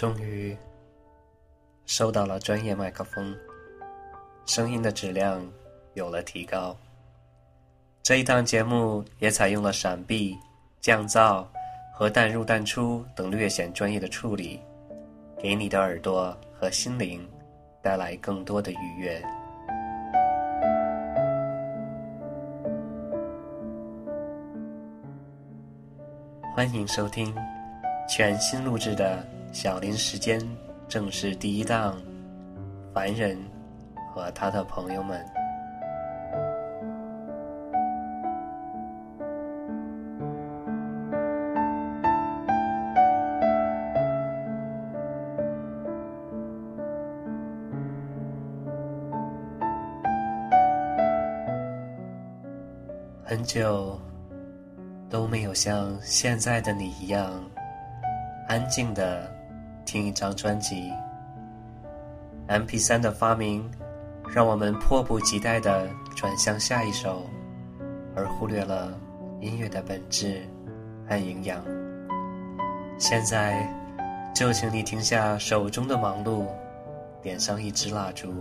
终于收到了专业麦克风，声音的质量有了提高。这一档节目也采用了闪避、降噪和淡入淡出等略显专业的处理，给你的耳朵和心灵带来更多的愉悦。欢迎收听全新录制的小林时间正是第一档《凡人和他的朋友们》。很久都没有像现在的你一样安静的听一张专辑。MP3 的发明让我们迫不及待的转向下一首，而忽略了音乐的本质和营养。现在就请你停下手中的忙碌，点上一支蜡烛，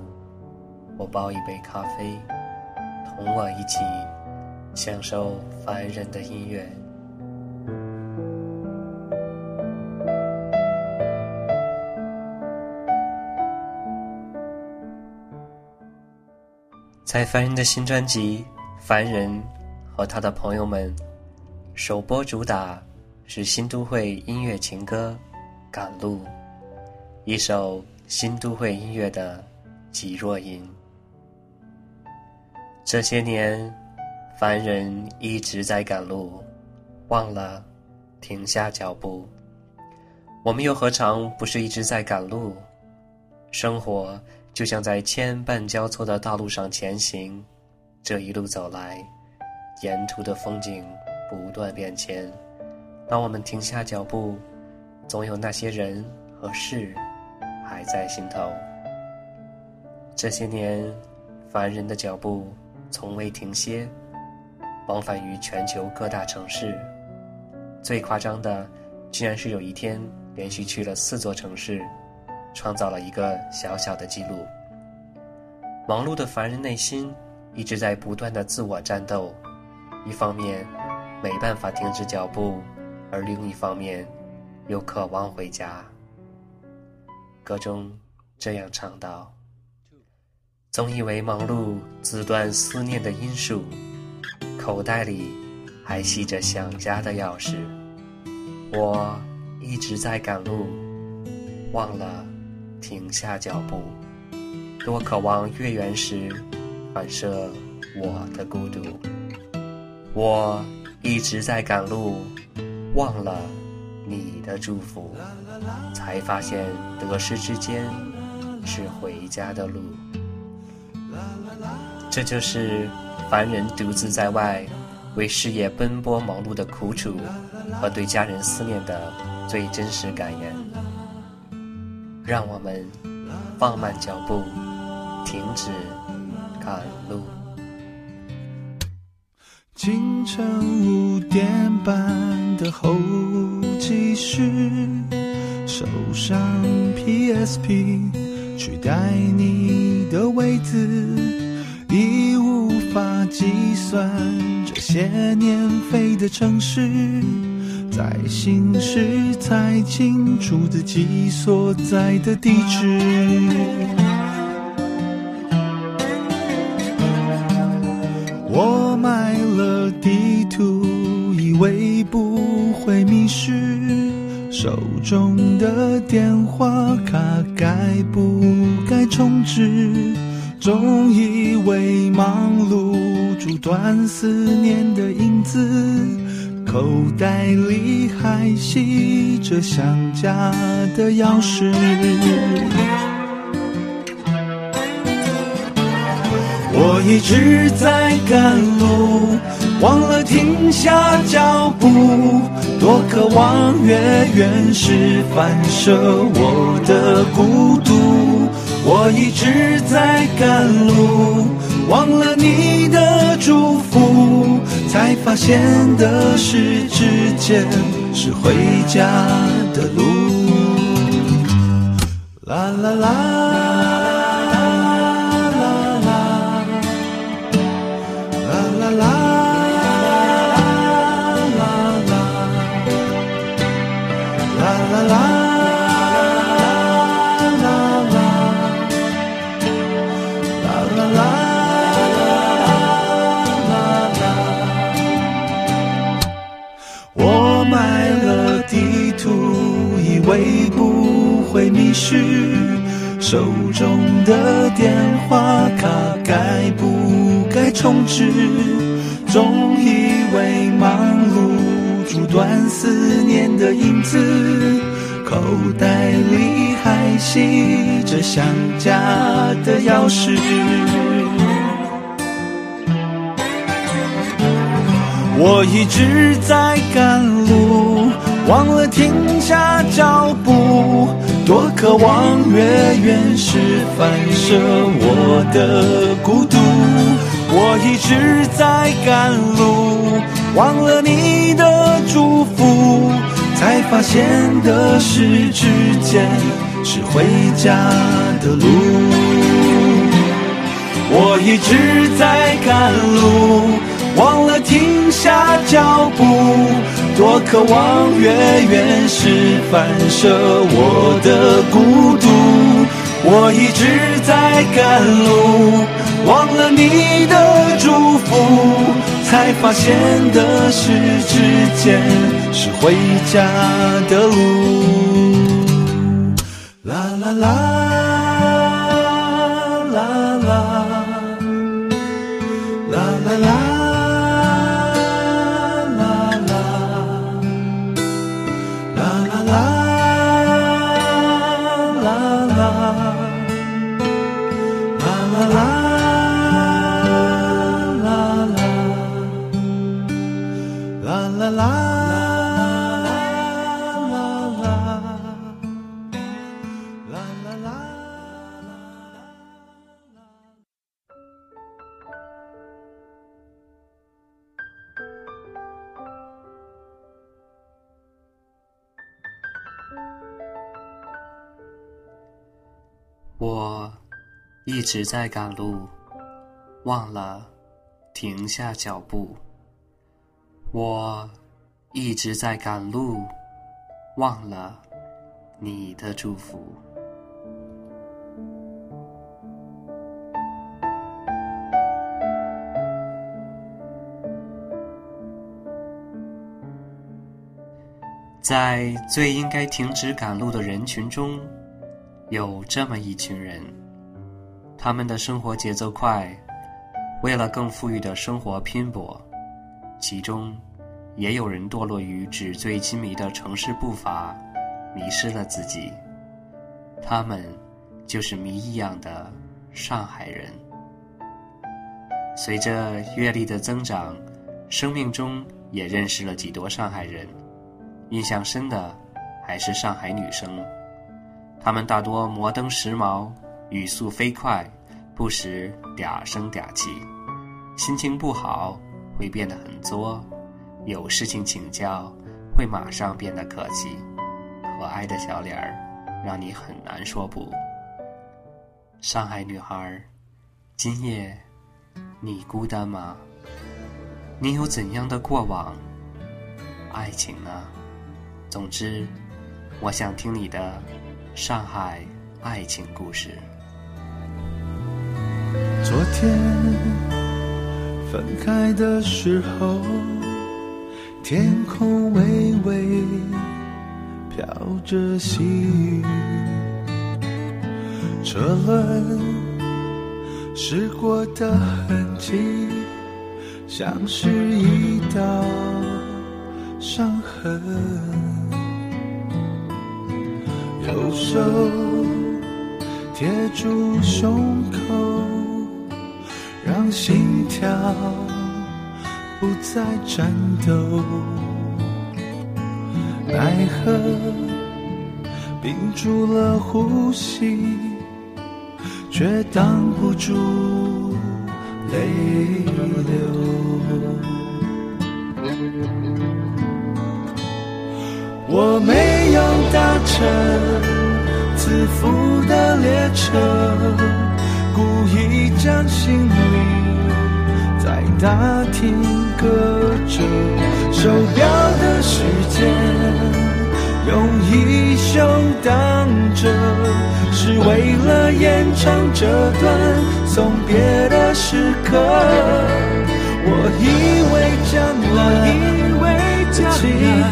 或煲一杯咖啡，同我一起。享受凡人的音乐，在凡人的新专辑《凡人和他的朋友们》首播主打是新都会音乐情歌《赶路》，一首新都会音乐的吉若音。这些年。凡人一直在赶路，忘了停下脚步。我们又何尝不是一直在赶路？生活就像在千绊交错的道路上前行，这一路走来，沿途的风景不断变迁。当我们停下脚步，总有那些人和事还在心头。这些年，凡人的脚步从未停歇。往返于全球各大城市，最夸张的，居然是有一天连续去了四座城市，创造了一个小小的记录。忙碌的凡人内心一直在不断的自我战斗，一方面没办法停止脚步，而另一方面又渴望回家。歌中这样唱道：“总以为忙碌阻断思念的因素。”口袋里还系着想家的钥匙，我一直在赶路，忘了停下脚步。多渴望月圆时反射我的孤独。我一直在赶路，忘了你的祝福，才发现得失之间是回家的路。这就是。凡人独自在外，为事业奔波忙碌的苦楚，和对家人思念的最真实感言。让我们放慢脚步，停止赶路。清晨五点半的候机室，手上 PSP 取代你的位子。已无法计算这些年飞的城市，在行驶才清楚自己所在的地址。我买了地图，以为不会迷失，手中的电话卡该不该充值？总以为忙碌阻断思念的影子，口袋里还系着想家的钥匙。我一直在赶路，忘了停下脚步，多渴望月圆时反射我的孤独。我一直在赶路，忘了你的祝福，才发现的是之前是回家的路。啦啦啦。会不会迷失，手中的电话卡该不该充值？总以为忙碌阻断思念的影子，口袋里还系着想家的钥匙。我一直在赶路，忘了停下脚步，多渴望月圆时反射我的孤独。我一直在赶路，忘了你的祝福，才发现的是之间是回家的路。我一直在赶路。忘了停下脚步，多渴望月圆时反射我的孤独。我一直在赶路，忘了你的祝福，才发现的是之间是回家的路。啦啦啦一直在赶路，忘了停下脚步。我一直在赶路，忘了你的祝福。在最应该停止赶路的人群中。有这么一群人，他们的生活节奏快，为了更富裕的生活拼搏，其中也有人堕落于纸醉金迷的城市步伐，迷失了自己。他们就是谜一样的上海人。随着阅历的增长，生命中也认识了几多上海人，印象深的还是上海女生。她们大多摩登时髦，语速飞快，不时嗲声嗲气。心情不好会变得很作，有事情请教会马上变得客气。可爱的小脸儿，让你很难说不。上海女孩，今夜你孤单吗？你有怎样的过往？爱情呢？总之，我想听你的。上海爱情故事。昨天分开的时候，天空微微飘着细雨，车轮驶过的痕迹，像是一道伤痕。右手贴住胸口，心跳不再颤抖。奈何屏住了呼吸，却挡不住泪流。我没有搭乘自负的列车，故意将行李在大厅搁着，手表的时间用衣袖挡着，是为了延长这段送别的时刻。我以为将来气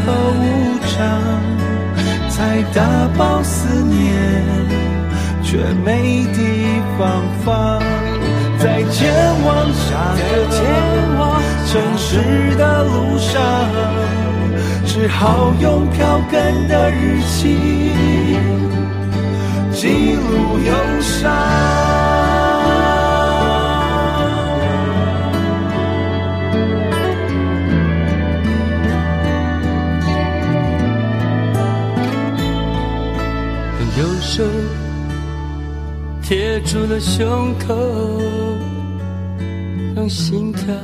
候无常，才打包思念，却没地方放。在前往下个前往城市的路上，只好用票根的日期记录忧伤。贴住了胸口，让心跳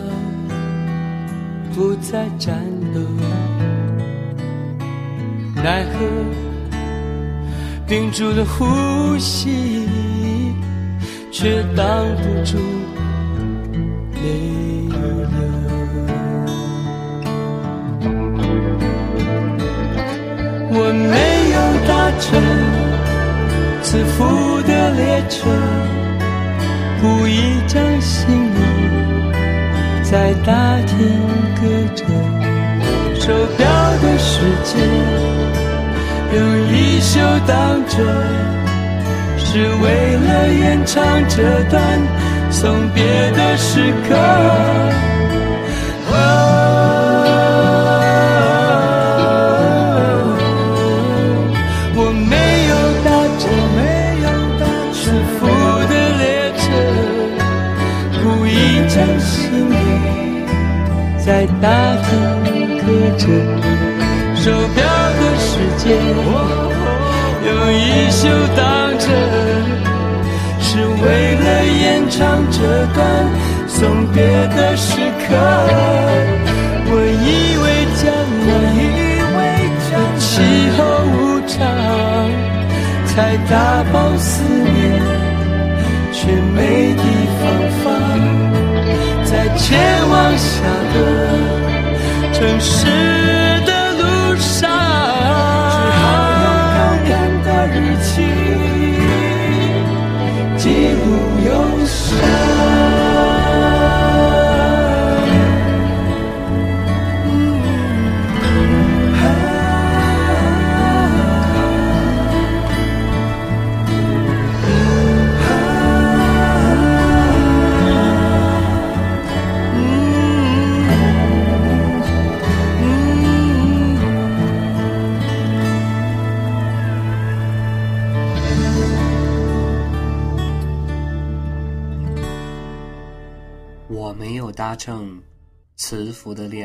不再颤抖。奈何屏住了呼吸，却挡不住泪流。我没有搭乘自负的列车，故意将行李在大厅搁着，手表的时间用衣袖挡着，是为了延长这段送别的时刻。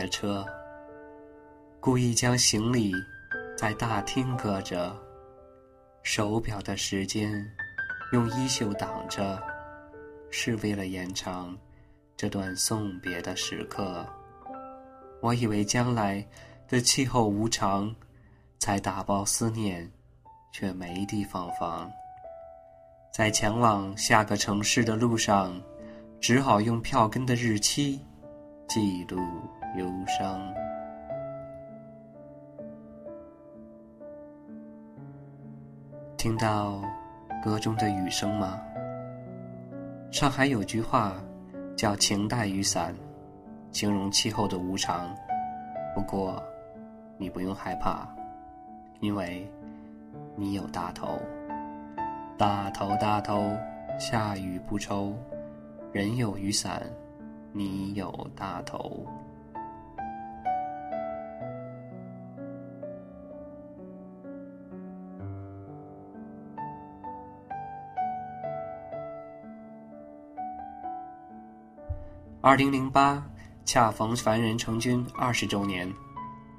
车，故意将行李在大厅搁着，手表的时间用衣袖挡着，是为了延长这段送别的时刻。我以为将来的气候无常，才打包思念，却没地方放。在前往下个城市的路上。只好用票根的日期记录忧伤。听到歌中的雨声吗？上海有句话叫“晴带雨伞”，形容气候的无常。不过，你不用害怕，因为你有大头，大头大头，下雨不愁。人有雨伞，你有大头。二零零八恰逢凡人成军二十周年，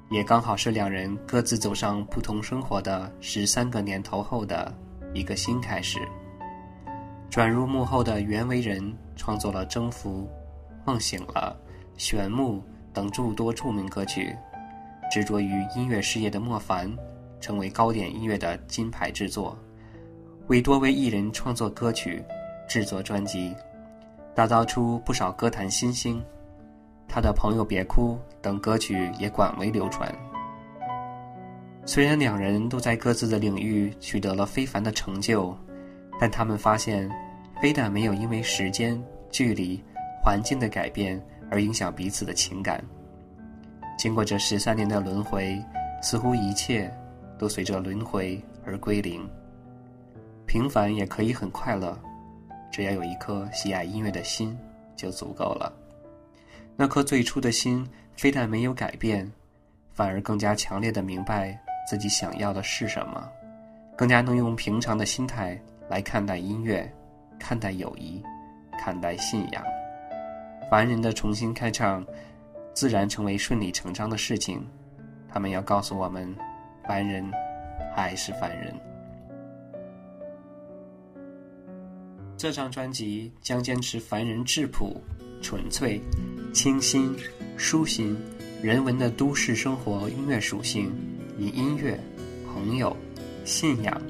也刚好是两人各自走上不同生活的十三个年头后的一个新开始。转入幕后的袁惟仁创作了《征服》《梦醒了》《玄木》等诸多著名歌曲，执着于音乐事业的莫凡，成为糕点音乐的金牌制作，为多位艺人创作歌曲、制作专辑，打造出不少歌坛新星。他的朋友别哭等歌曲也广为流传。虽然两人都在各自的领域取得了非凡的成就，但他们发现，非但没有因为时间、距离、环境的改变而影响彼此的情感。经过这十三年的轮回，似乎一切都随着轮回而归零。平凡也可以很快乐，只要有一颗喜爱音乐的心就足够了。那颗最初的心，非但没有改变，反而更加强烈的明白自己想要的是什么，更加能用平常的心态来看待音乐，看待友谊，看待信仰。凡人的重新开唱，自然成为顺理成章的事情。他们要告诉我们，凡人还是凡人。这张专辑将坚持凡人质朴、纯粹。清新、舒心、人文的都市生活音乐属性，以音乐、朋友、信仰、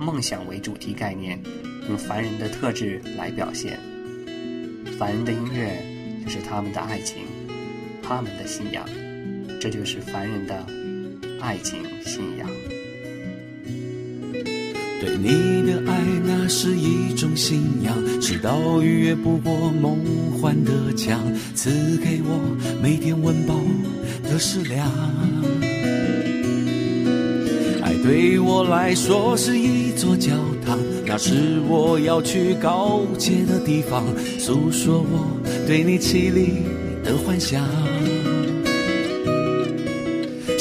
梦想为主题概念，用凡人的特质来表现。凡人的音乐就是他们的爱情，他们的信仰，这就是凡人的爱情信仰。对你的爱，那是一种信仰，直到逾越不过梦幻的墙，赐给我每天温饱的食粮。爱对我来说是一座教堂，那是我要去告诫的地方，诉说我对你绮丽的幻想。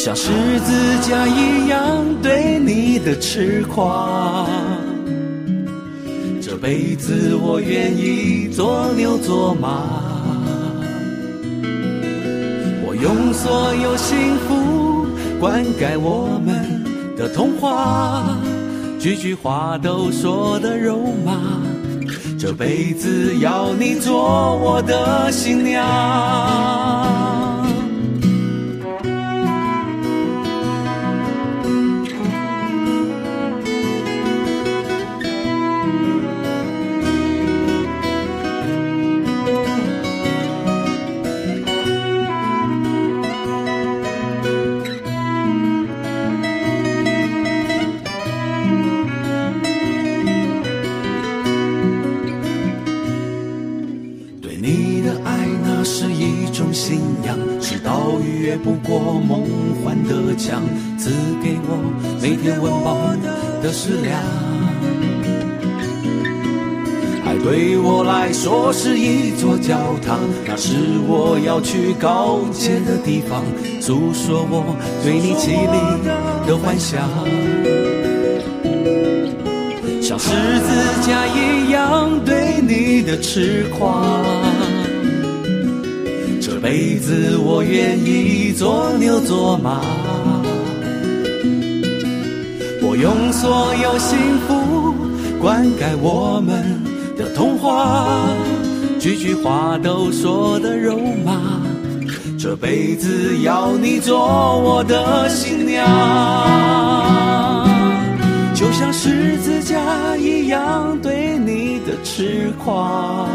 像十字架一样对你的痴狂，这辈子我愿意做牛做马，我用所有幸福灌溉我们的童话，句句话都说的肉麻，这辈子要你做我的新娘。说是一座教堂，那是我要去告诫的地方，诉说我对你绮丽的幻想，像十字架一样对你的痴狂。这辈子我愿意做牛做马，我用所有幸福灌溉我们的童话，句句话都说的肉麻。这辈子要你做我的新娘，就像十字架一样对你的痴狂。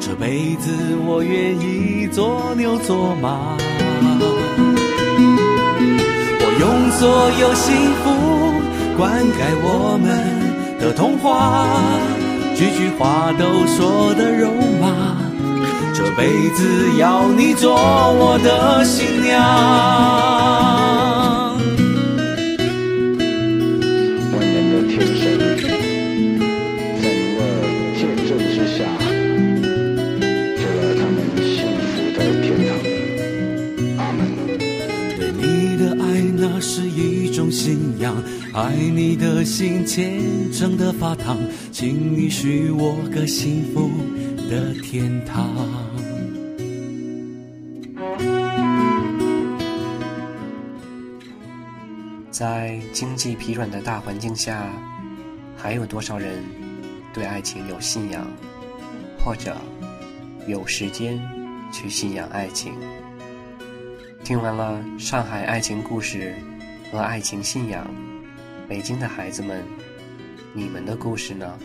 这辈子我愿意做牛做马，我用所有幸福灌溉我们的童话，句句话都说的肉麻。这辈子要你做我的新娘。爱你的心虔诚的发烫，请你许我个幸福的天堂。在经济疲软的大环境下，还有多少人对爱情有信仰，或者有时间去信仰爱情？听完了上海爱情故事。和爱情信仰，北京的孩子们你们的故事呢？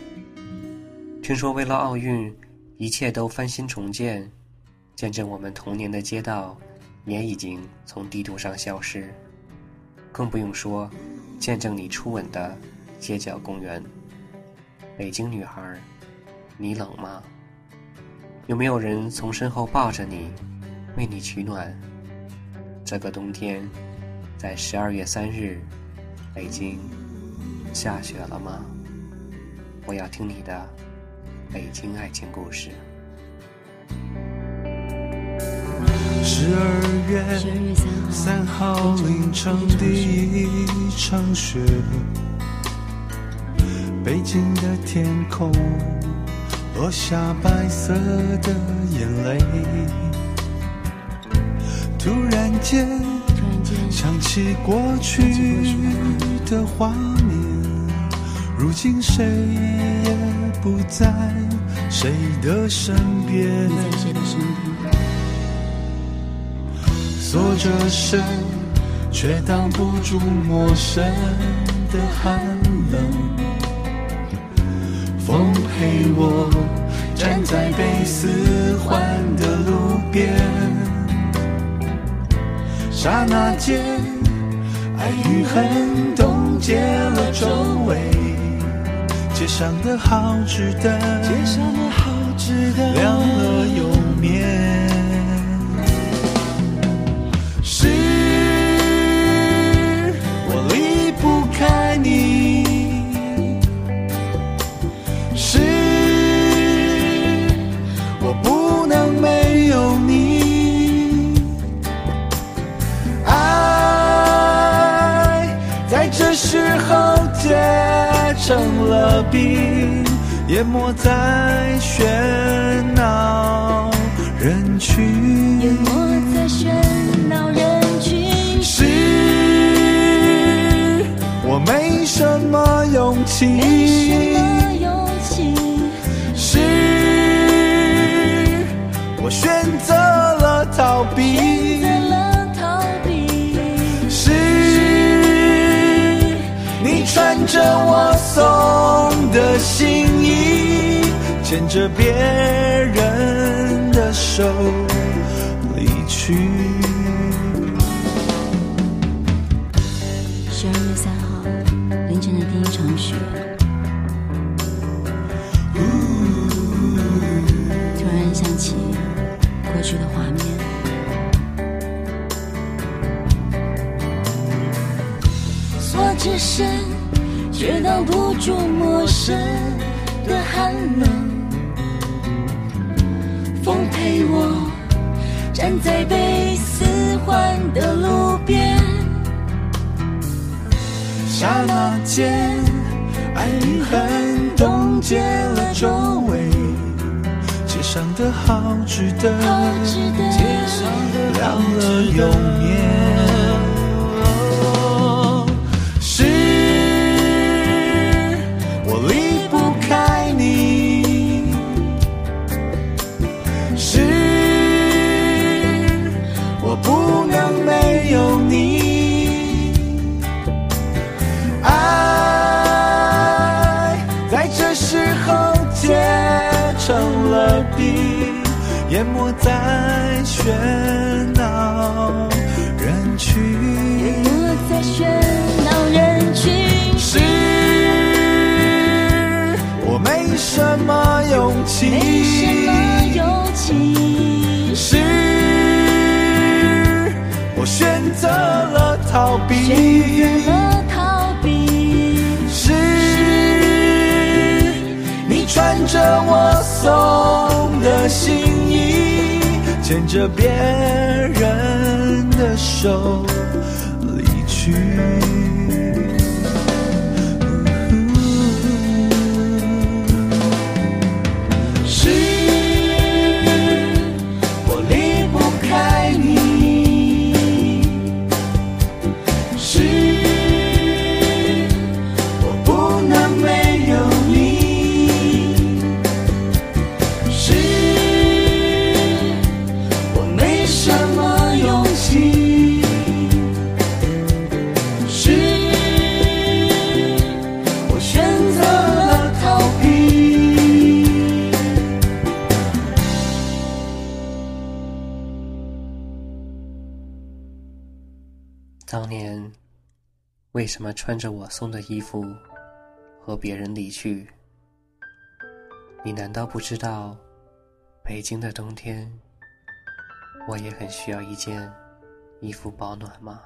听说为了奥运，一切都翻新重建，见证我们童年的街道也已经从地图上消失，更不用说见证你初吻的街角公园。北京女孩，你冷吗？有没有人从身后抱着你，为你取暖？这个冬天，在十二月三日，北京下雪了吗？我要听你的北京爱情故事。十二月三号凌晨第一场雪。北京的天空落下白色的眼泪，突然间想起过去的画面，如今谁也不在？谁的身边，锁着身却挡不住陌生的寒冷。风陪我站在被四环的路边，刹那间，爱与恨冻结了周围，街上的好值得，亮了又成了冰，淹没在喧闹人群。淹没在喧闹人群。是我没什么勇气。没什么勇气。是我选择了逃避。选择了逃避。是你穿着我。心意，牵着别人的手离去。十二月三号凌晨的第一场雪，突然想起过去的画面，锁着身。却挡不住陌生的寒冷，风陪我站在被四环的路边，刹那间，爱与恨冻结了周围，街上的好值得，亮了又灭。淹没在喧闹人群，淹没在喧闹人群。是我没什么勇气，没什么勇气。是我选择了逃避，选择了逃避。是你穿着我送。牵着别人的手离去。为什么穿着我送的衣服和别人离去？你难道不知道，北京的冬天，我也很需要一件衣服保暖吗？